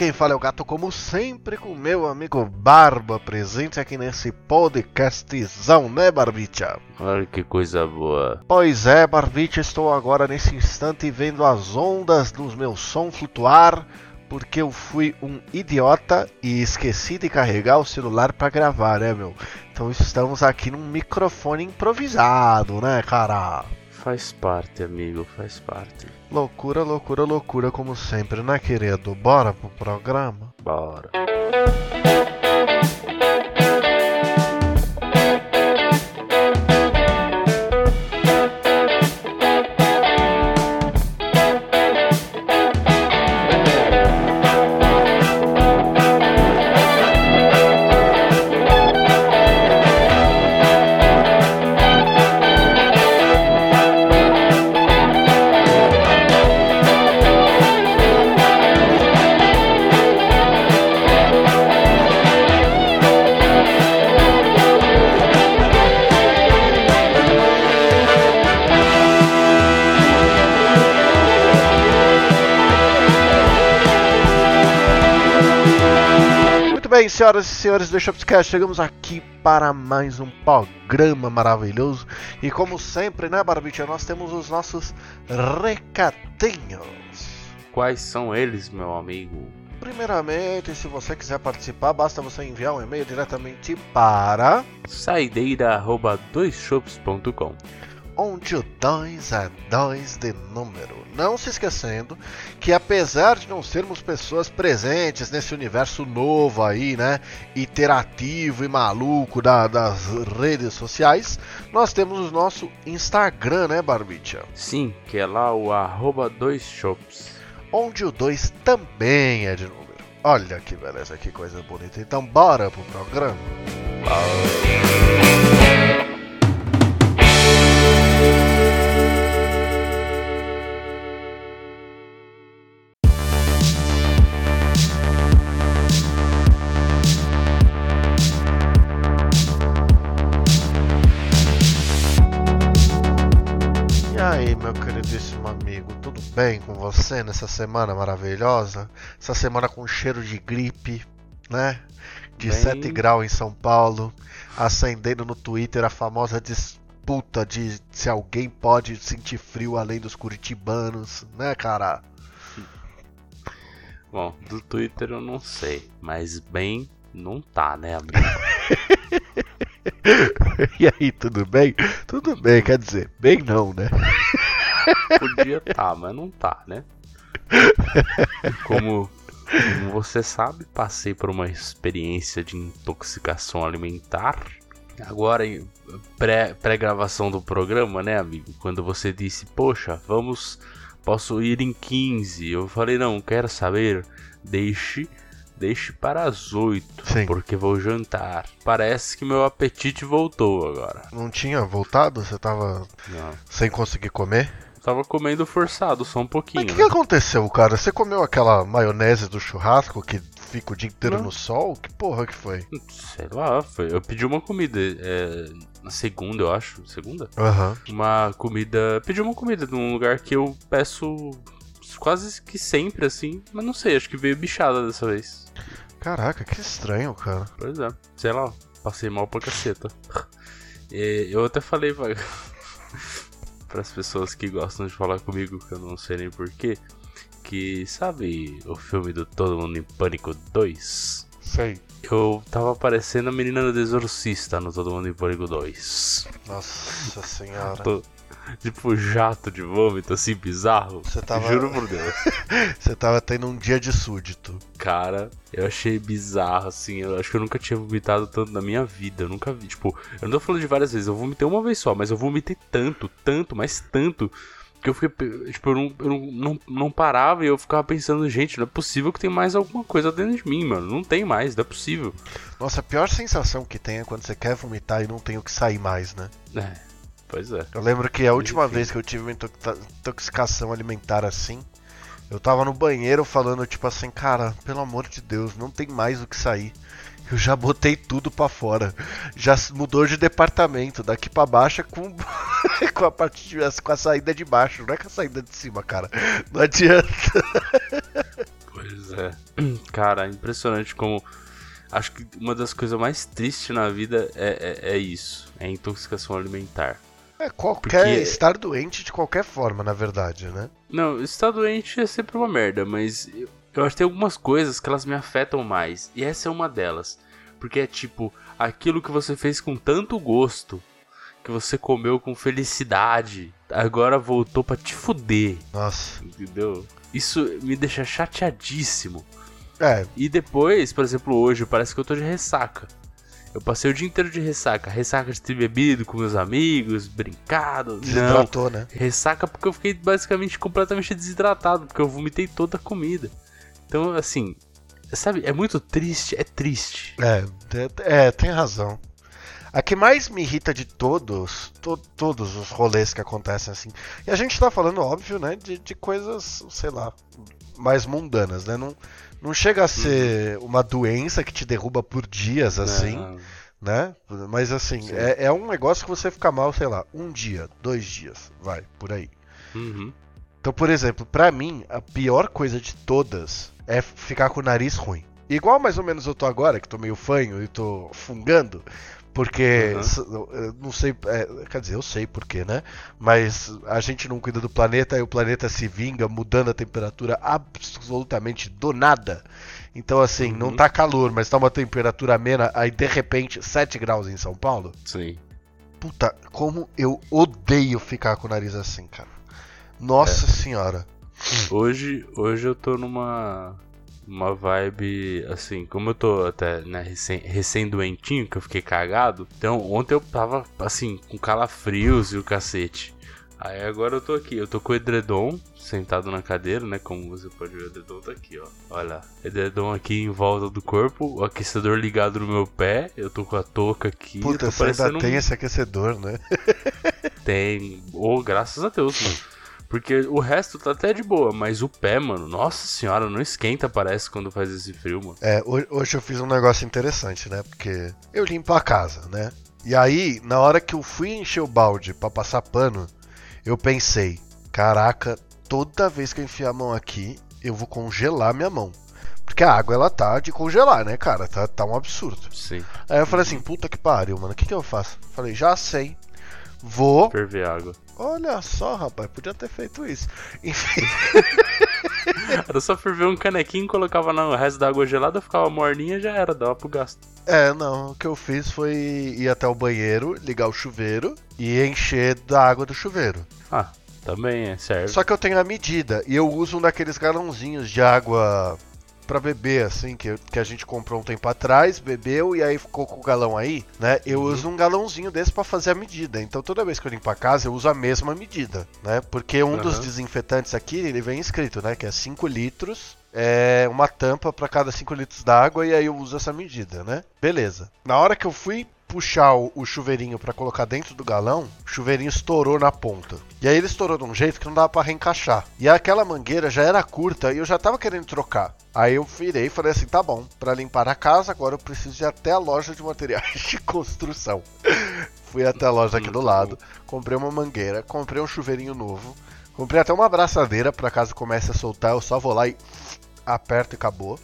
Quem fala é o Gato, como sempre, com meu amigo Barba, presente aqui nesse podcastzão, né Barbicha? Olha que coisa boa. Pois é, Barbicha, estou agora nesse instante vendo as ondas do meu som flutuar, porque eu fui um idiota e esqueci de carregar o celular para gravar, né meu? Então estamos aqui num microfone improvisado, né cara? Faz parte, amigo, faz parte. Loucura, loucura, loucura, como sempre, né, querido? Bora pro programa? Bora. Senhoras e senhores do Shopscast, chegamos aqui para mais um programa maravilhoso. E como sempre, né, Barbicha, nós temos os nossos recadinhos. Quais são eles, meu amigo? Primeiramente, se você quiser participar, basta você enviar um e-mail diretamente para Saideira@doisshops.com. onde o 2 é 2 de número. Não se esquecendo que apesar de não sermos pessoas presentes nesse universo novo aí, né, interativo e maluco da- das redes sociais, nós temos o nosso Instagram, né, Barbicha? Sim, que é lá o arroba doisshops. Onde o 2 também é de número. Olha que beleza, que coisa bonita. Então bora pro programa. E bem com você nessa semana maravilhosa? Essa semana com cheiro de gripe, né? De Bem- 7 graus em São Paulo, acendendo no Twitter a famosa disputa de se alguém pode sentir frio além dos curitibanos, né, cara? Bom, do Twitter eu não sei, mas bem não tá, né, amigo? E aí, tudo bem? Tudo bem, quer dizer, bem não, né? Podia tá, mas não tá, né? Como, como você sabe, passei por uma experiência de intoxicação alimentar. Agora, em pré- pré-gravação do programa, né, amigo? Quando você disse, poxa, vamos, posso ir em 15. Eu falei, não, quero saber, deixe, deixe para as 8, Sim. porque vou jantar. Parece que meu apetite voltou agora. Não tinha voltado? Você tava Não. sem conseguir comer? Tava comendo forçado, só um pouquinho. Mas o que, né? que aconteceu, cara? Você comeu aquela maionese do churrasco que fica o dia inteiro Não. no sol? Que porra que foi? Sei lá, foi. Eu pedi uma comida é, na segunda, eu acho. Segunda? Aham. Uma comida. Pedi uma comida num lugar que eu peço quase que sempre, assim. Mas não sei, acho que veio bichada dessa vez. Caraca, que estranho, cara. Pois é. Sei lá, passei mal pra caceta. E eu até falei pra, as pessoas que gostam de falar comigo, que eu não sei nem porquê, que sabe o filme do Todo Mundo em Pânico 2? Sei. Eu tava aparecendo a menina do exorcista no Todo Mundo em Pânico 2. Nossa senhora. Tô, tipo, jato de vômito, assim, bizarro. Você tava- Juro por Deus. Você tava tendo um dia de súdito. Cara, eu achei bizarro, assim. Eu acho que eu nunca tinha vomitado tanto na minha vida. Eu nunca vi. Tipo, eu não tô falando de várias vezes. Eu vomitei uma vez só, mas eu vomitei tanto, tanto, mas tanto. Que eu fiquei. Tipo, eu não, eu não, não, não parava e eu ficava pensando, gente, não é possível que tem mais alguma coisa dentro de mim, mano. Não tem mais, não é possível. Nossa, a pior sensação que tem é quando você quer vomitar e não tem o que sair mais, né? É, pois é. Eu lembro que a última enfim. vez que eu tive uma intox- intoxicação alimentar assim, eu tava no banheiro falando tipo assim, cara, pelo amor de Deus, não tem mais o que sair. Eu já botei tudo pra fora. Já mudou de departamento, daqui pra baixo é com com a parte de, com a saída de baixo, não é com a saída de cima, cara. Não adianta. Pois É. Cara, impressionante como. Acho que uma das coisas mais tristes na vida é, é, é isso: é a intoxicação alimentar. É qualquer. Porque... Estar doente de qualquer forma, na verdade, né? Não, estar doente é sempre uma merda, mas eu, acho que tem algumas coisas que elas me afetam mais. E essa é uma delas. Porque é tipo, aquilo que você fez com tanto gosto, que você comeu com felicidade, agora voltou para te fuder. Nossa. Entendeu? Isso me deixa chateadíssimo. É. E depois, por exemplo, hoje, parece que eu tô de ressaca. Eu passei o dia inteiro de ressaca. Ressaca de ter bebido com meus amigos, brincado. Desidratou, não. né? Ressaca porque eu fiquei basicamente completamente desidratado, porque eu vomitei toda a comida. Então, assim, sabe, é muito triste, é triste. É, é, é tem razão. A que mais me irrita de todos, to, todos os rolês que acontecem assim. E a gente tá falando, óbvio, né, de, de coisas, sei lá, mais mundanas, né? Não, não chega a ser uhum. uma doença que te derruba por dias, assim, não. né? Mas assim, é, é, um negócio que você fica mal, sei lá, um dia, dois dias, vai, por aí. Uhum. Então, por exemplo, para mim, a pior coisa de todas é ficar com o nariz ruim. Igual mais ou menos eu tô agora, que tô meio fanho e tô fungando. Porque, uhum. não sei, é, quer dizer, eu sei porquê, né? Mas a gente não cuida do planeta e o planeta se vinga mudando a temperatura absolutamente do nada. Então, assim, uhum. não tá calor, mas tá uma temperatura amena, aí de repente 7 graus em São Paulo. Sim. Puta, como eu odeio ficar com o nariz assim, cara. Nossa é. senhora. Hoje, hoje eu tô numa uma vibe assim, como eu tô até né, recém, recém doentinho, que eu fiquei cagado. Então, ontem eu tava assim, com calafrios e o cacete. Aí agora eu tô aqui, eu tô com o edredom sentado na cadeira, né? Como você pode ver, o edredom tá aqui, ó. Olha, edredom aqui em volta do corpo, o aquecedor ligado no meu pé, eu tô com a touca aqui. Puta, você ainda tem esse aquecedor, né? tem. Oh, graças a Deus, mano. Porque o resto tá até de boa, mas o pé, mano, nossa senhora, não esquenta, parece, quando faz esse frio, mano. É, hoje eu fiz um negócio interessante, né? Porque eu limpo a casa, né? E aí, na hora que eu fui encher o balde para passar pano, eu pensei, caraca, toda vez que eu enfiar a mão aqui, eu vou congelar minha mão. Porque a água, ela tá de congelar, né, cara? Tá, tá um absurdo. Sim. Aí eu falei assim, puta que pariu, mano, o que que eu faço? Falei, já sei. Vou. Ferver água. Olha só, rapaz, podia ter feito isso. Enfim. Era só ferver um canequinho, colocava no resto da água gelada, ficava morninha já era, dava pro gasto. É, não, o que eu fiz foi ir até o banheiro, ligar o chuveiro e encher da água do chuveiro. Ah, também é, certo. Só que eu tenho a medida e eu uso um daqueles galãozinhos de água para beber, assim, que, que a gente comprou um tempo atrás, bebeu e aí ficou com o galão aí, né? Eu uhum. uso um galãozinho desse para fazer a medida. Então toda vez que eu limpo a casa, eu uso a mesma medida, né? Porque um uhum. dos desinfetantes aqui, ele vem escrito, né? Que é 5 litros é uma tampa para cada 5 litros d'água e aí eu uso essa medida, né? Beleza. Na hora que eu fui puxar o, o chuveirinho para colocar dentro do galão, o chuveirinho estourou na ponta. E aí ele estourou de um jeito que não dava para reencaixar. E aquela mangueira já era curta e eu já tava querendo trocar. Aí eu virei e falei assim: tá bom, para limpar a casa, agora eu preciso ir até a loja de materiais de construção. Fui até a loja aqui do lado, comprei uma mangueira, comprei um chuveirinho novo, comprei até uma abraçadeira para caso comece a soltar, eu só vou lá e aperto e acabou.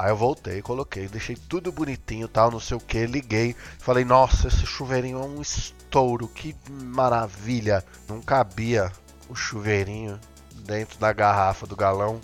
Aí eu voltei, coloquei, deixei tudo bonitinho tal, não sei o que, liguei. Falei, nossa, esse chuveirinho é um estouro, que maravilha. Não cabia o chuveirinho dentro da garrafa do galão.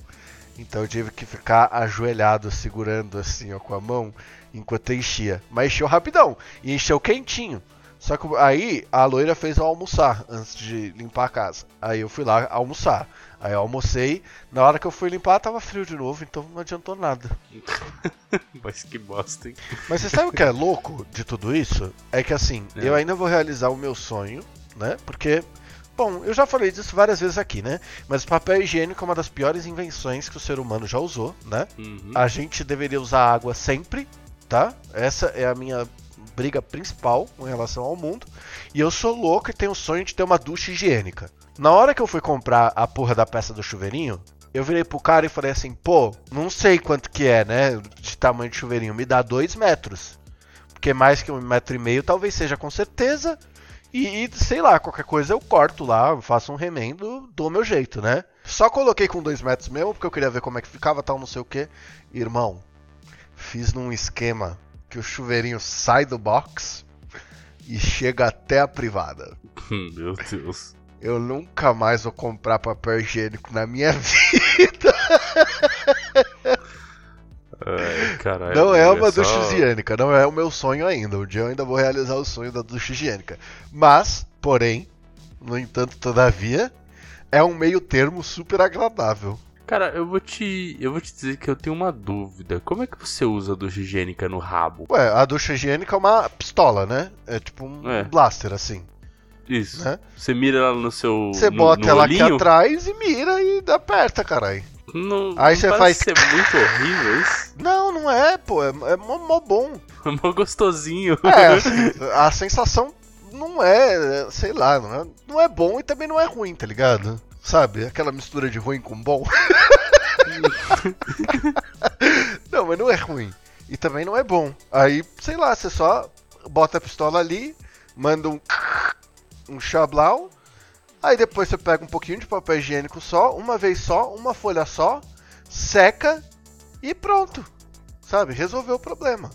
Então eu tive que ficar ajoelhado, segurando assim ó, com a mão, enquanto enchia. Mas encheu rapidão, e encheu quentinho. Só que aí a loira fez eu almoçar antes de limpar a casa. Aí eu fui lá almoçar. Aí eu almocei, na hora que eu fui limpar tava frio de novo, então não adiantou nada. Mas que bosta, hein? Mas você sabe o que é louco de tudo isso? É que assim, é. eu ainda vou realizar o meu sonho, né? Porque, bom, eu já falei disso várias vezes aqui, né? Mas papel higiênico é uma das piores invenções que o ser humano já usou, né? Uhum. A gente deveria usar água sempre, tá? Essa é a minha briga principal com relação ao mundo. E eu sou louco e tenho o sonho de ter uma ducha higiênica. Na hora que eu fui comprar a porra da peça do chuveirinho, eu virei pro cara e falei assim, pô, não sei quanto que é, né? De tamanho de chuveirinho, me dá dois metros. Porque mais que um metro e meio talvez seja com certeza. E, sei lá, qualquer coisa eu corto lá, faço um remendo do meu jeito, né? Só coloquei com dois metros mesmo, porque eu queria ver como é que ficava, tal, não sei o que. Irmão, fiz num esquema que o chuveirinho sai do box e chega até a privada. Meu Deus. Eu nunca mais vou comprar papel higiênico na minha vida. Ai, caralho, não é uma só... ducha higiênica, não é o meu sonho ainda. Um dia eu ainda vou realizar o sonho da ducha higiênica. Mas, porém, no entanto, todavia, é um meio termo super agradável. Cara, eu vou te. Eu vou te dizer que eu tenho uma dúvida. Como é que você usa a ducha higiênica no rabo? Ué, a ducha higiênica é uma pistola, né? É tipo um É. blaster, assim. Isso. Né? Você mira ela no seu. Você no- bota no ela olhinho? aqui atrás e mira e aperta, caralho. Não, Aí não você faz- ser muito horrível isso. Não, não é, pô. É, é mó, mó bom. É mó gostosinho. É, assim, a sensação não é, é, sei lá, não é, não é bom e também não é ruim, tá ligado? Sabe? Aquela mistura de ruim com bom. não, mas não é ruim. E também não é bom. Aí, sei lá, você só bota a pistola ali, manda um um chablau, aí depois você pega um pouquinho de papel higiênico só, uma vez só, uma folha só, seca e pronto. Sabe? Resolveu o problema.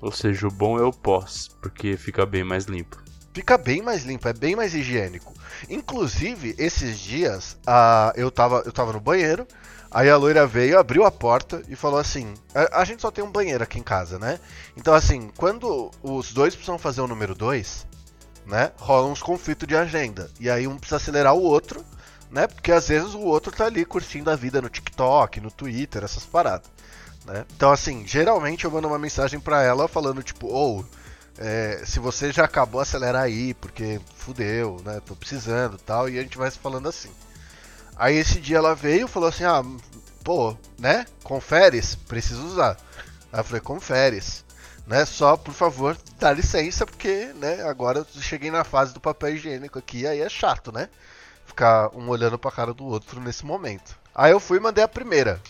Ou seja, o bom é o pós, porque fica bem mais limpo. Fica bem mais limpo, é bem mais higiênico. Inclusive, esses dias, a, eu, tava, eu tava no banheiro, aí a loira veio, abriu a porta e falou assim: a, a gente só tem um banheiro aqui em casa, né? Então, assim, quando os dois precisam fazer o número 2, né? Rola uns conflitos de agenda. E aí um precisa acelerar o outro, né? Porque às vezes o outro tá ali curtindo a vida no TikTok, no Twitter, essas paradas. Né? Então, assim, geralmente eu mando uma mensagem pra ela falando, tipo, ou. É, se você já acabou, acelera aí, porque fudeu, né? Tô precisando tal, e a gente vai se falando assim. Aí esse dia ela veio e falou assim: ah, pô, né? Conferes, preciso usar. Aí eu falei: conferes, né? Só por favor, dá licença, porque, né? Agora eu cheguei na fase do papel higiênico aqui, aí é chato, né? Ficar um olhando pra cara do outro nesse momento. Aí eu fui e mandei a primeira.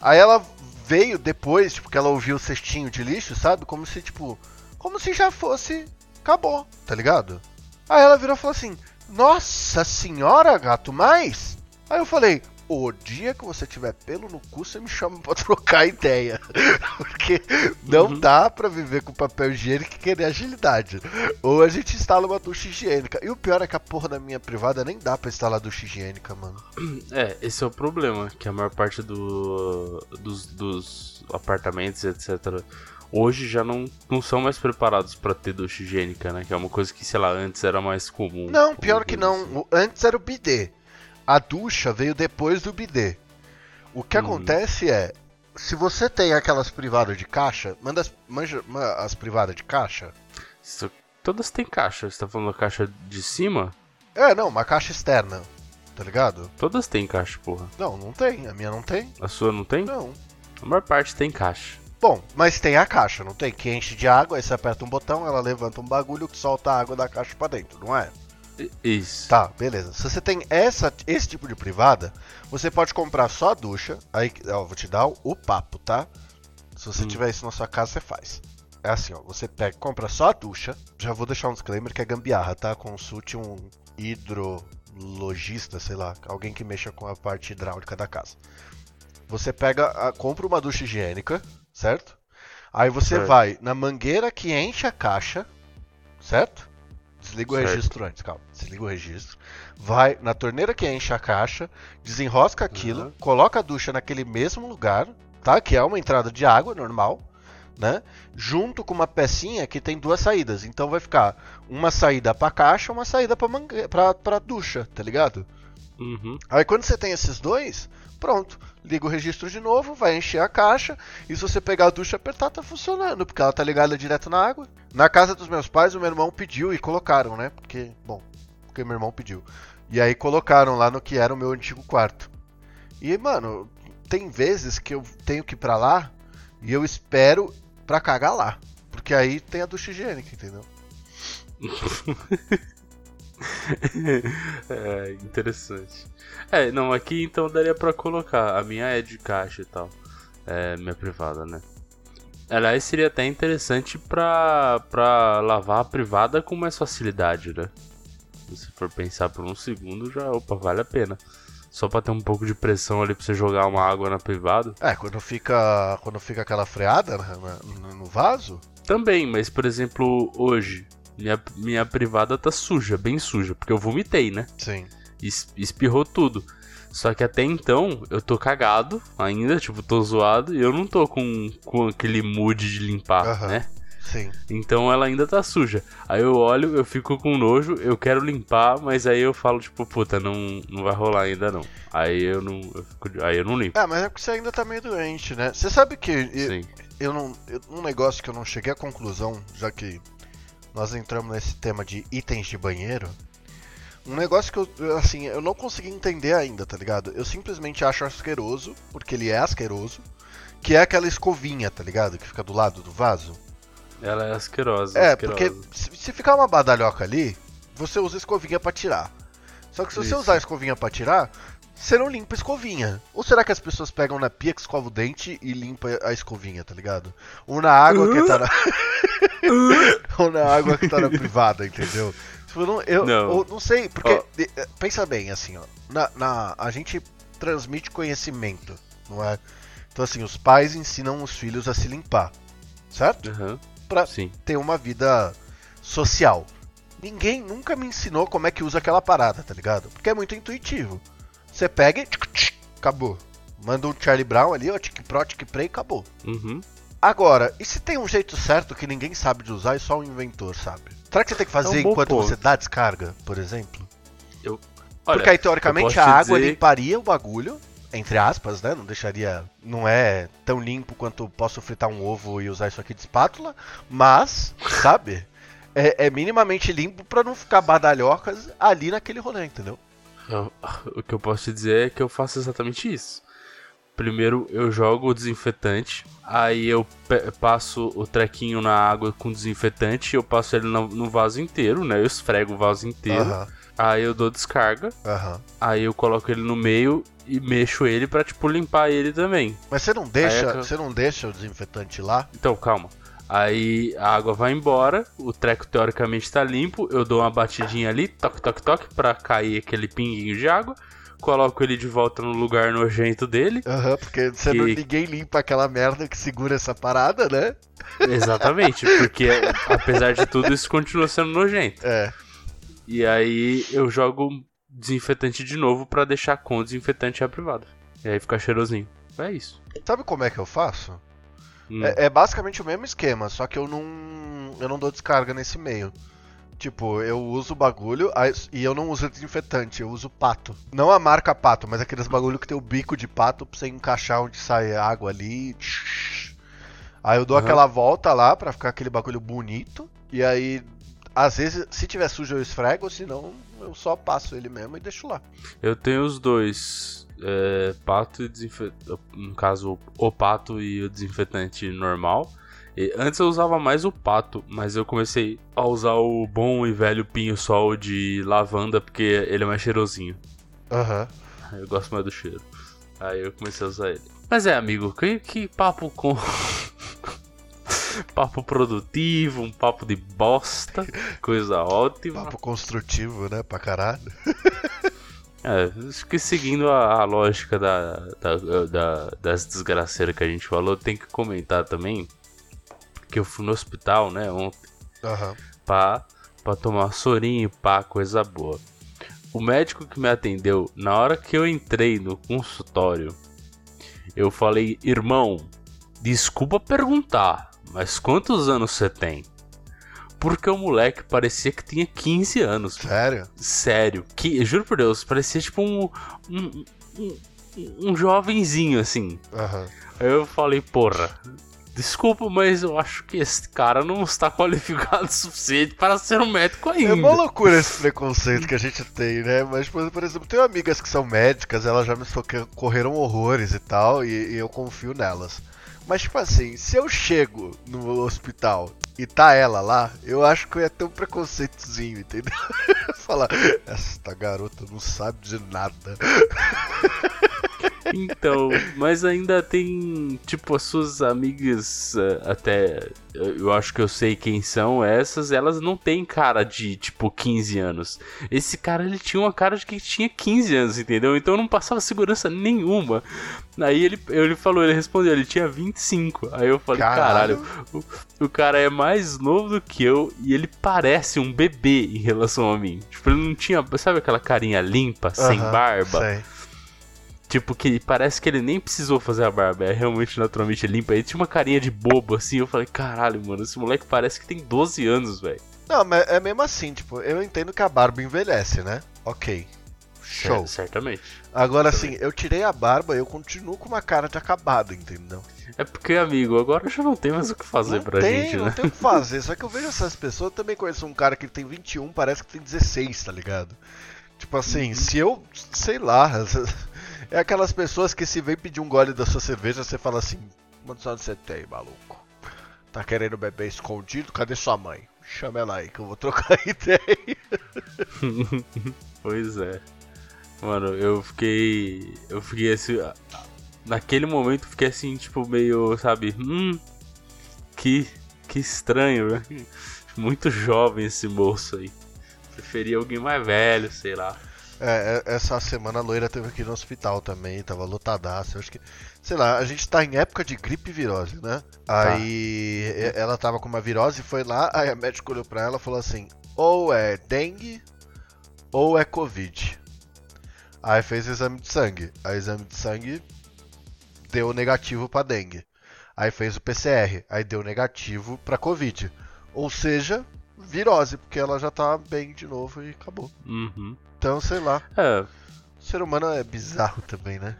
Aí ela veio depois, tipo, que ela ouviu o cestinho de lixo, sabe? Como se, tipo, como se já fosse. Acabou, tá ligado? Aí ela virou e falou assim: Nossa senhora, gato, mais? Aí eu falei: O dia que você tiver pelo no cu, você me chama pra trocar ideia. Porque não Uhum. dá pra viver com papel higiênico e querer agilidade. Ou a gente instala uma ducha higiênica. E o pior é que a porra da minha privada nem dá pra instalar ducha higiênica, mano. É, esse é o problema, que a maior parte do, dos, dos apartamentos, etc., hoje já não, não são mais preparados pra ter ducha higiênica, né? Que é uma coisa que, sei lá, antes era mais comum. Não, pior que não. assim. Antes era o bidê. A ducha veio depois do bidê. O que Uhum. acontece é, se você tem aquelas privadas de caixa, manda as, manja, ma- as privadas de caixa. Isso- todas têm caixa. Você tá falando da caixa de cima? É, não, uma caixa externa. Tá ligado? Todas têm caixa, porra. Não, não tem. A minha não tem. A sua não tem? Não. A maior parte tem caixa. Bom, mas tem a caixa, não tem? Que enche de água, aí você aperta um botão, ela levanta um bagulho que solta a água da caixa pra dentro, não é? Isso. Tá, beleza. Se você tem essa, esse tipo de privada, você pode comprar só a ducha. Aí, ó, vou te dar o, o papo, tá? Se você Hum. tiver isso na sua casa, você faz. É assim, ó. Você pega, compra só a ducha. Já vou deixar um disclaimer que é gambiarra, tá? Consulte um hidrologista, sei lá, alguém que mexa com a parte hidráulica da casa. Você pega, a- compra uma ducha higiênica, certo? Aí você Certo. vai na mangueira que enche a caixa, certo? Desliga o Certo. registro antes, calma. Desliga o registro. Vai na torneira que enche a caixa, desenrosca aquilo, Uhum. coloca a ducha naquele mesmo lugar, tá? Que é uma entrada de água normal, né? Junto com uma pecinha que tem duas saídas. Então vai ficar uma saída pra caixa, uma saída pra, mangue... pra, pra ducha, tá ligado? Uhum. Aí quando você tem esses dois, pronto. Liga o registro de novo, vai encher a caixa. E se você pegar a ducha e apertar, tá funcionando, porque ela tá ligada direto na água. Na casa dos meus pais, o meu irmão pediu e colocaram, né? Porque, bom, porque meu irmão pediu. E aí colocaram lá no que era o meu antigo quarto. E, mano, tem vezes que eu tenho que ir pra lá e eu espero pra cagar lá. Porque aí tem a ducha higiênica, entendeu? é, interessante. É, não, aqui então daria pra colocar. A minha é de caixa e tal. É, minha privada, né? Aliás, seria até interessante pra, pra lavar a privada com mais facilidade, né? Se for pensar por um segundo, já, opa, vale a pena. Só pra ter um pouco de pressão ali pra você jogar uma água na privada. É, quando fica. Quando fica aquela freada na- na- no vaso. Também, mas por exemplo, hoje, minha, minha privada tá suja, bem suja, porque eu vomitei, né? Sim. Es- espirrou tudo. Só que até então eu tô cagado ainda, tipo, tô zoado e eu não tô com, com aquele mood de limpar, Aham. né? Sim. Então ela ainda tá suja. Aí eu olho, eu fico com nojo, eu quero limpar, mas aí eu falo, tipo, puta, não, não vai rolar ainda não. Aí eu não. eu fico- aí eu não limpo. É, mas é porque você ainda tá meio doente, né? Você sabe que eu, Sim. eu não. eu- um negócio que eu não cheguei à conclusão, já que nós entramos nesse tema de itens de banheiro. Um negócio que eu, assim, eu não consegui entender ainda, tá ligado? Eu simplesmente acho asqueroso, porque ele é asqueroso, que é aquela escovinha, tá ligado? Que fica do lado do vaso. Ela é asquerosa. É, asquerosa. porque se, se ficar uma badalhoca ali, você usa escovinha pra tirar. Só que se você Isso. usar a escovinha pra tirar, você não limpa a escovinha. Ou será que as pessoas pegam na pia que escova o dente e limpa a escovinha, tá ligado? Ou na água que tá na. Ou na água que tá na privada, entendeu? Tipo, Eu não, eu, Não. eu não sei, porque. Eh, pensa bem, assim, ó. Na, na- a gente transmite conhecimento, não é? Então, assim, os pais ensinam os filhos a se limpar, certo? Aham. Pra Sim. ter uma vida social. Ninguém nunca me ensinou como é que usa aquela parada, tá ligado? Porque é muito intuitivo. Você pega e tchic, tchic, acabou. Manda um Charlie Brown ali, ó, tic pro, tic pre, acabou. Uhum. Agora, e se tem um jeito certo que ninguém sabe de usar e só o inventor sabe? Será que você tem que fazer É um enquanto ponto. você dá descarga, por exemplo? Olha, Porque aí, eu teoricamente, a água dizer- limparia o bagulho, entre aspas, né? Não deixaria. Não é tão limpo quanto posso fritar um ovo e usar isso aqui de espátula, mas, sabe? É, é minimamente limpo pra não ficar badalhocas ali naquele rolê, entendeu? O que eu posso te dizer é que eu faço exatamente isso. Primeiro eu jogo o desinfetante, aí eu passo o trequinho na água com desinfetante, eu passo ele no, no vaso inteiro, né? Eu esfrego o vaso inteiro, Aham, aí eu dou descarga, aham. aí eu coloco ele no meio e mexo ele pra, tipo, limpar ele também. Mas você não deixa, Aí é você não deixa o desinfetante lá? Então, calma. Aí a água vai embora, o treco teoricamente tá limpo, eu dou uma batidinha ali, toque, toque, toque, pra cair aquele pinguinho de água, coloco ele de volta no lugar nojento dele. Aham, porque você Que- não- ninguém limpa aquela merda que segura essa parada, né? Exatamente, porque apesar de tudo isso continua sendo nojento. É. E aí eu jogo desinfetante de novo pra deixar com o desinfetante a privada. E aí fica cheirosinho. É isso. Sabe como é que eu faço? Hum. É, é basicamente o mesmo esquema, só que eu não. Eu não dou descarga nesse meio. Tipo, eu uso o bagulho e eu não uso desinfetante, eu uso pato. Não a marca pato, mas aqueles bagulho que tem o bico de pato pra você encaixar onde sai a água ali. Aí eu dou Aham. aquela volta lá pra ficar aquele bagulho bonito. E aí, às vezes, se tiver sujo eu esfrego, senão eu só passo ele mesmo e deixo lá. Eu tenho os dois. é, pato e desinfetante. No caso, o pato e o desinfetante normal. E antes eu usava mais o pato, mas eu comecei a usar o bom e velho pinho-sol de lavanda porque ele é mais cheirosinho. Aham. Eu gosto mais do cheiro. Aí eu comecei a usar ele. Mas é, amigo, que, que papo com. papo produtivo, um papo de bosta, coisa ótima. Papo construtivo, né? Pra caralho. É, acho que seguindo a, a lógica da, da, da- das desgraceiras que a gente falou, tem que comentar também que eu fui no hospital, né, ontem, Aham. pra, pra tomar sorinho, pá, coisa boa. O médico que me atendeu, na hora que eu entrei no consultório, eu falei, irmão, desculpa perguntar, mas quantos anos você tem? Porque o moleque parecia que tinha 15 anos. Sério? Sério, que, juro por Deus, parecia tipo um, um, um, um jovenzinho assim. Aham. Aí eu falei, porra, desculpa, mas eu acho que esse cara não está qualificado o suficiente para ser um médico É ainda. uma loucura esse preconceito que a gente tem, né? Mas, por por exemplo, tenho amigas que são médicas, elas já me socorreram horrores e tal, e, e eu confio nelas. Mas, tipo assim, se eu chego no hospital e tá ela lá, eu acho que eu ia ter um preconceitozinho, entendeu? Falar, essa garota não sabe de nada. Então, mas ainda tem, tipo, as suas amigas, eh, até eu acho que eu sei quem são essas, elas não têm cara de, tipo, 15 anos. Esse cara, ele tinha uma cara de que tinha 15 anos, entendeu? Então não passava segurança nenhuma. Aí ele, ele falou, ele respondeu, ele tinha 25. Aí eu falei, caralho, caralho o, o, cara é mais novo do que eu e ele parece um bebê em relação a mim. Tipo, ele não tinha, sabe aquela carinha limpa, sem barba? Sei. Tipo, que parece que ele nem precisou fazer a barba, é realmente naturalmente limpa. Ele tinha uma carinha de bobo assim. Eu falei, caralho, mano, esse moleque parece que tem 12 anos, velho. Não, mas é mesmo assim, tipo, eu entendo que a barba envelhece, né? Ok. Show. É, certamente. Agora, assim, eu tirei a barba eu continuo com uma cara de acabado, entendeu? É porque, amigo, agora já não tem mais o que fazer não pra tem, gente, né? Não tem o que fazer, só que eu vejo essas pessoas, eu também conheço um cara que tem 21, parece que tem 16, tá ligado? Tipo assim, uhum. se eu, sei lá, é aquelas pessoas que se vem pedir um gole da sua cerveja, você fala assim: Quantos anos você tem, maluco? Tá querendo beber escondido? Cadê sua mãe? Chama ela aí que eu vou trocar ideia. pois é. Mano, eu fiquei. Eu fiquei assim. Naquele momento fiquei assim, tipo, meio, sabe? Hum. Que. Que estranho, velho. Muito jovem esse moço aí. Preferia alguém mais velho, sei lá. É, é, essa semana a loira teve aqui no hospital também, tava lotadaça. Acho que, sei lá, a gente tá em época de gripe e virose, né? Tá. Aí ela tava com uma virose, foi lá, aí a médica olhou pra ela e falou assim: ou é dengue ou é covid. Aí fez o exame de sangue. A exame de sangue deu negativo para dengue. Aí fez o PCR, aí deu negativo para covid. Ou seja, virose, porque ela já tá bem de novo e acabou. Uhum. Então, sei lá. É. O ser humano é bizarro também, né?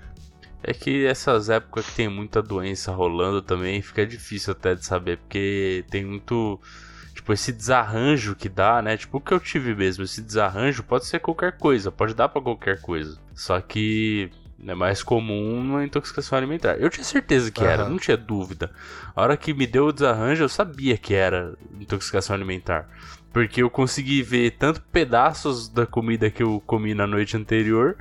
É que essas épocas que tem muita doença rolando também fica difícil até de saber, porque tem muito. Tipo, esse desarranjo que dá, né? Tipo, o que eu tive mesmo, esse desarranjo pode ser qualquer coisa, pode dar para qualquer coisa. Só que é mais comum na intoxicação alimentar. Eu tinha certeza que uhum. era, não tinha dúvida. A hora que me deu o desarranjo, eu sabia que era intoxicação alimentar. Porque eu consegui ver tanto pedaços da comida que eu comi na noite anterior,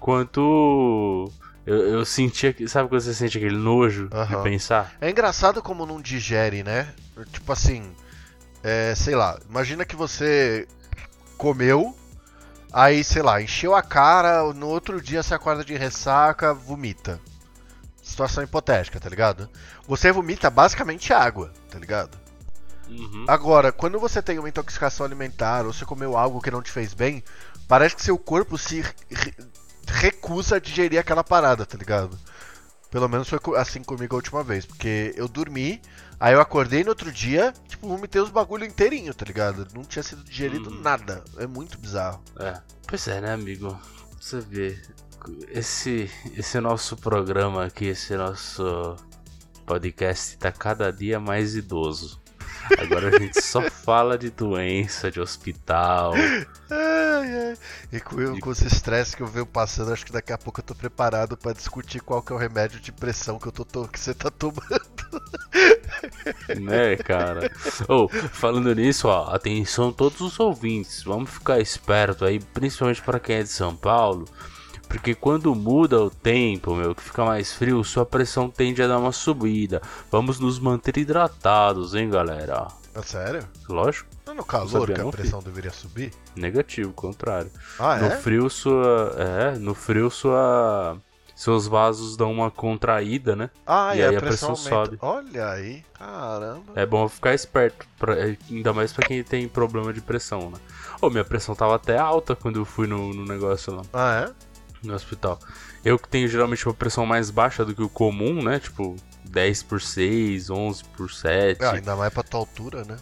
quanto eu, eu sentia. Sabe quando você sente aquele nojo uhum. de pensar? É engraçado como não digere, né? Tipo assim. É, sei lá, imagina que você comeu, aí, sei lá, encheu a cara, no outro dia você acorda de ressaca, vomita. Situação hipotética, tá ligado? Você vomita basicamente água, tá ligado? Uhum. Agora, quando você tem uma intoxicação alimentar ou você comeu algo que não te fez bem, parece que seu corpo se re recusa a digerir aquela parada, tá ligado? Pelo menos foi assim comigo a última vez, porque eu dormi, aí eu acordei no outro dia, tipo, vomitei os bagulho inteirinho, tá ligado? Não tinha sido digerido uhum. nada. É muito bizarro. É. Pois é, né, amigo? Você vê, esse esse nosso programa aqui, esse nosso podcast tá cada dia mais idoso. Agora a gente só fala de doença, de hospital. Ai, ai. E com, com os estresses que eu venho passando, acho que daqui a pouco eu tô preparado para discutir qual que é o remédio de pressão que, eu tô, que você tá tomando. Né, cara? Ou, oh, falando nisso, ó, atenção todos os ouvintes, vamos ficar esperto aí, principalmente para quem é de São Paulo. Porque quando muda o tempo, meu, que fica mais frio, sua pressão tende a dar uma subida. Vamos nos manter hidratados, hein, galera? É sério? Lógico. Não é no calor que a pressão filho. deveria subir? Negativo, contrário. Ah, no é? frio sua, é, no frio sua seus vasos dão uma contraída, né? Ah, e, e aí a pressão, pressão sobe. Olha aí, caramba. É bom ficar esperto, pra, ainda mais para quem tem problema de pressão, né? Ô, minha pressão tava até alta quando eu fui no, no negócio lá. Ah, é? No hospital. Eu que tenho geralmente uma pressão mais baixa do que o comum, né? Tipo, 10 por 6, 11 por 7. É, ainda mais pra tua altura, né?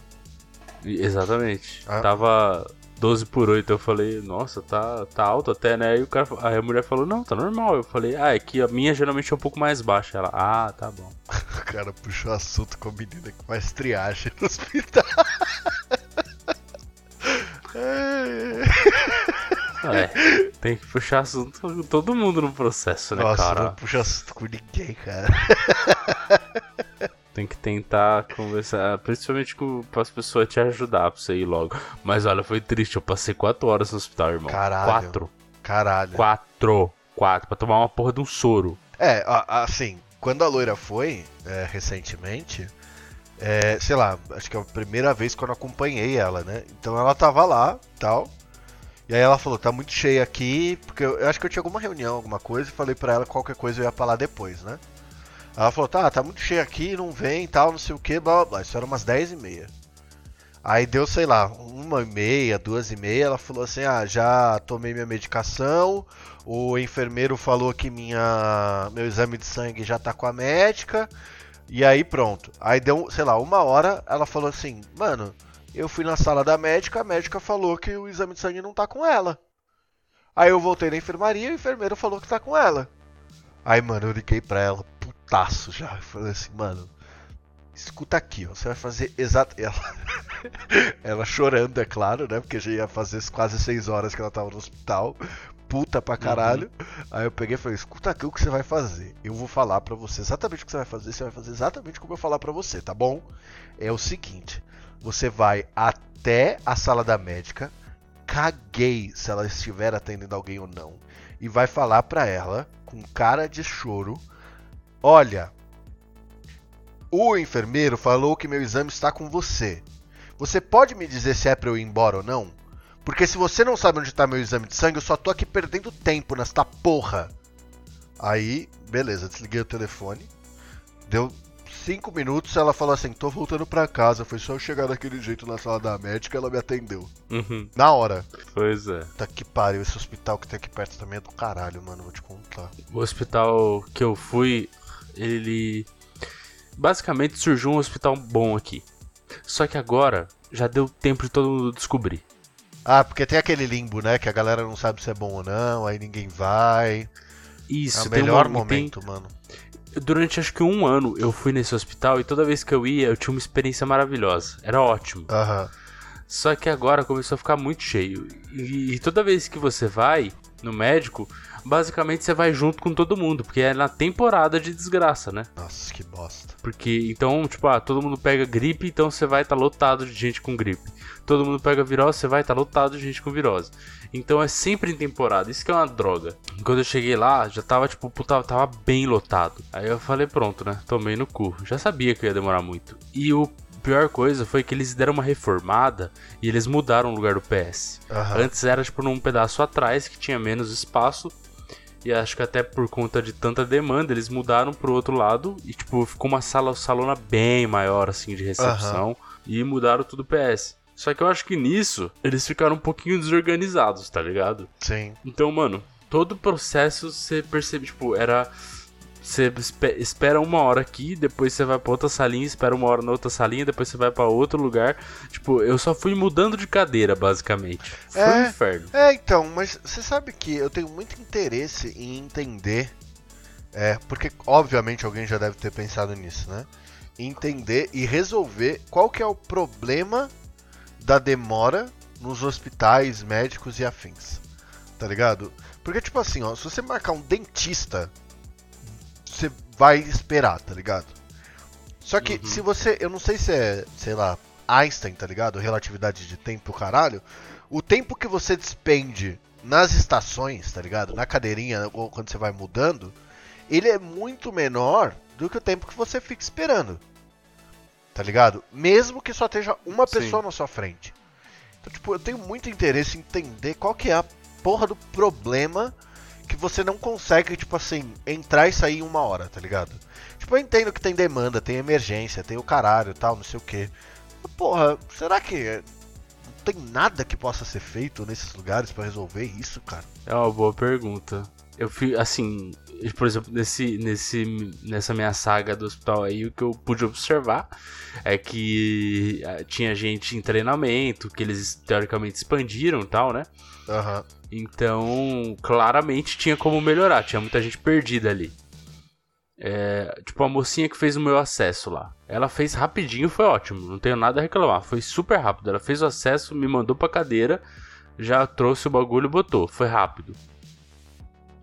Exatamente. Ah. Tava 12 por 8, eu falei, nossa, tá, tá alto até, né? Aí, o cara, aí a mulher falou, não, tá normal. Eu falei, ah, é que a minha geralmente é um pouco mais baixa. Ela, ah, tá bom. o cara puxou assunto com a menina que faz triagem no hospital. É, tem que puxar assunto com todo mundo no processo, né, Nossa, cara? Não puxa assunto com ninguém, cara. Tem que tentar conversar, principalmente com as pessoas te ajudar pra você ir logo. Mas olha, foi triste, eu passei quatro horas no hospital, irmão. Caralho. Quatro. Caralho. Quatro. quatro pra tomar uma porra de um soro. É, assim, quando a loira foi, é, recentemente, é, sei lá, acho que é a primeira vez que eu acompanhei ela, né? Então ela tava lá tal. E aí ela falou, tá muito cheia aqui, porque eu, eu acho que eu tinha alguma reunião, alguma coisa, e falei pra ela qualquer coisa eu ia falar depois, né? Ela falou, tá, tá muito cheio aqui, não vem tal, não sei o que, blá blá blá. Isso era umas 10 e meia. Aí deu, sei lá, uma e meia, duas e meia, ela falou assim, ah, já tomei minha medicação, o enfermeiro falou que minha meu exame de sangue já tá com a médica, e aí pronto. Aí deu, sei lá, uma hora, ela falou assim, mano, eu fui na sala da médica, a médica falou que o exame de sangue não tá com ela. Aí eu voltei na enfermaria e o enfermeiro falou que tá com ela. Aí, mano, eu liguei pra ela, putaço já. Eu falei assim, mano, escuta aqui, ó. Você vai fazer exato. Ela... ela chorando, é claro, né? Porque já ia fazer quase seis horas que ela tava no hospital. Puta pra caralho. Uhum. Aí eu peguei e falei, escuta aqui o que você vai fazer. Eu vou falar pra você exatamente o que você vai fazer. Você vai fazer exatamente como eu falar pra você, tá bom? É o seguinte. Você vai até a sala da médica. Caguei se ela estiver atendendo alguém ou não. E vai falar pra ela, com cara de choro Olha, o enfermeiro falou que meu exame está com você. Você pode me dizer se é para eu ir embora ou não? Porque se você não sabe onde está meu exame de sangue, eu só tô aqui perdendo tempo nesta porra. Aí, beleza, desliguei o telefone. Deu cinco minutos, ela falou assim: tô voltando pra casa. Foi só eu chegar daquele jeito na sala da médica ela me atendeu. Uhum. Na hora. Pois é. Tá que pariu. Esse hospital que tem aqui perto também é do caralho, mano. Vou te contar. O hospital que eu fui, ele basicamente surgiu um hospital bom aqui. Só que agora já deu tempo de todo mundo descobrir. Ah, porque tem aquele limbo, né? Que a galera não sabe se é bom ou não, aí ninguém vai. Isso, é o melhor uma, momento, tem... mano. Durante acho que um ano eu fui nesse hospital e toda vez que eu ia eu tinha uma experiência maravilhosa. Era ótimo. Uhum. Só que agora começou a ficar muito cheio. E, e toda vez que você vai no médico, basicamente você vai junto com todo mundo, porque é na temporada de desgraça, né? Nossa, que bosta. Porque então, tipo, ah, todo mundo pega gripe, então você vai estar tá lotado de gente com gripe. Todo mundo pega virose, você vai estar tá lotado de gente com virose. Então é sempre em temporada, isso que é uma droga. Quando eu cheguei lá, já tava, tipo, puta, tava bem lotado. Aí eu falei, pronto, né? Tomei no cu. Já sabia que ia demorar muito. E o pior coisa foi que eles deram uma reformada e eles mudaram o lugar do PS. Uhum. Antes era tipo num pedaço atrás que tinha menos espaço e acho que até por conta de tanta demanda, eles mudaram pro outro lado e, tipo, ficou uma sala, salona bem maior, assim, de recepção. Uhum. E mudaram tudo PS. Só que eu acho que nisso, eles ficaram um pouquinho desorganizados, tá ligado? Sim. Então, mano, todo o processo você percebe, tipo, era você espera uma hora aqui, depois você vai pra outra salinha, espera uma hora na outra salinha, depois você vai para outro lugar. Tipo, eu só fui mudando de cadeira, basicamente. Foi é, um inferno. É, então, mas você sabe que eu tenho muito interesse em entender. É, porque obviamente alguém já deve ter pensado nisso, né? Entender e resolver qual que é o problema da demora nos hospitais, médicos e afins. Tá ligado? Porque, tipo assim, ó, se você marcar um dentista você vai esperar, tá ligado? Só que uhum. se você. Eu não sei se é, sei lá, Einstein, tá ligado? Relatividade de tempo, caralho. O tempo que você despende nas estações, tá ligado? Na cadeirinha, ou quando você vai mudando, ele é muito menor do que o tempo que você fica esperando. Tá ligado? Mesmo que só esteja uma pessoa Sim. na sua frente. Então, tipo, eu tenho muito interesse em entender qual que é a porra do problema que você não consegue, tipo assim, entrar e sair em uma hora, tá ligado? Tipo, eu entendo que tem demanda, tem emergência, tem o caralho tal, não sei o que. Porra, será que não tem nada que possa ser feito nesses lugares para resolver isso, cara? É uma boa pergunta. Eu fui, assim, por exemplo, nesse, nesse, nessa minha saga do hospital aí, o que eu pude observar é que eh, tinha gente em treinamento, que eles teoricamente expandiram e tal, né? Uhum. Então, claramente tinha como melhorar, tinha muita gente perdida ali. É, tipo, a mocinha que fez o meu acesso lá. Ela fez rapidinho, foi ótimo, não tenho nada a reclamar. Foi super rápido. Ela fez o acesso, me mandou pra cadeira, já trouxe o bagulho e botou. Foi rápido.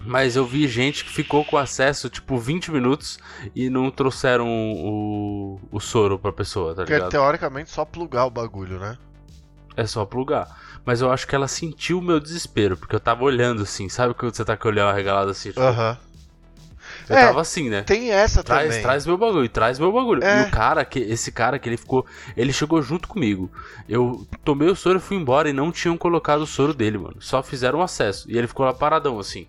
Mas eu vi gente que ficou com acesso, tipo, 20 minutos e não trouxeram o, o soro pra pessoa, tá ligado? Porque é teoricamente só plugar o bagulho, né? É só plugar. Mas eu acho que ela sentiu o meu desespero, porque eu tava olhando assim, sabe quando você tá com o arregalado assim? Tipo, Aham. Eu É, tava assim, né? Tem essa Traz, também. traz meu bagulho, traz meu bagulho. É. E o cara, que, esse cara que ele ficou. Ele chegou junto comigo. Eu tomei o soro e fui embora e não tinham colocado o soro dele, mano. Só fizeram o acesso. E ele ficou lá paradão, assim.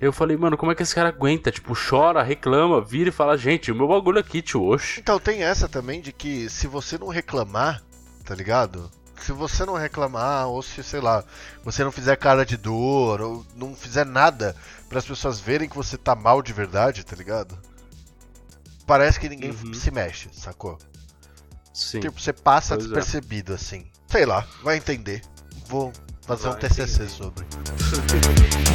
Eu falei, mano, como é que esse cara aguenta? Tipo, chora, reclama, vira e fala, gente, o meu bagulho aqui, tio, oxe. Então tem essa também de que se você não reclamar, tá ligado? Se você não reclamar, ou se, sei lá, você não fizer cara de dor, ou não fizer nada para as pessoas verem que você tá mal de verdade, tá ligado? Parece que ninguém Uhum. se mexe, sacou? Sim. Tipo, você passa Pois é. despercebido assim. Sei lá, vai entender. Vou fazer um Vai TCC entender. sobre.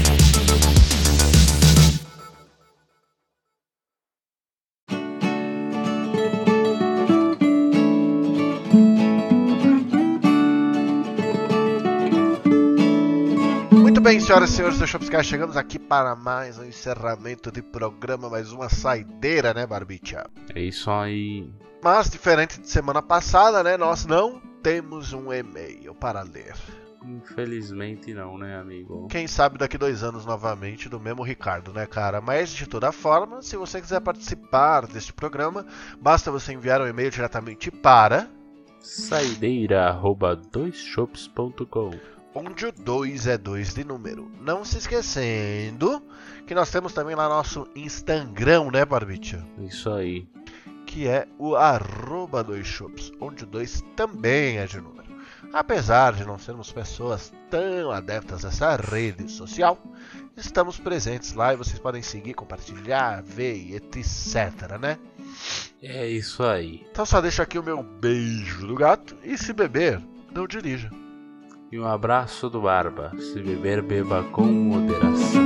bem, senhoras e senhores do Shopscast, chegamos aqui para mais um encerramento de programa, mais uma saideira, né, Barbicha? É isso aí. Mas, diferente de semana passada, né, nós não temos um e-mail para ler. Infelizmente não, né, amigo? Quem sabe daqui dois anos novamente do mesmo Ricardo, né, cara? Mas de toda forma, se você quiser participar deste programa, basta você enviar um e-mail diretamente para Saideira arroba doisshops.com onde o 2 é 2 de número. Não se esquecendo que nós temos também lá nosso Instagram, né, Barbicha? Isso aí. que é o arroba dois shops, onde o 2 também é de número. Apesar de não sermos pessoas tão adeptas a essa rede social, estamos presentes lá e vocês podem seguir, compartilhar, ver e etc, né? É isso aí. Então só deixo aqui o meu beijo do gato e se beber, não dirija. E um abraço do Barba. Se beber, beba com moderação.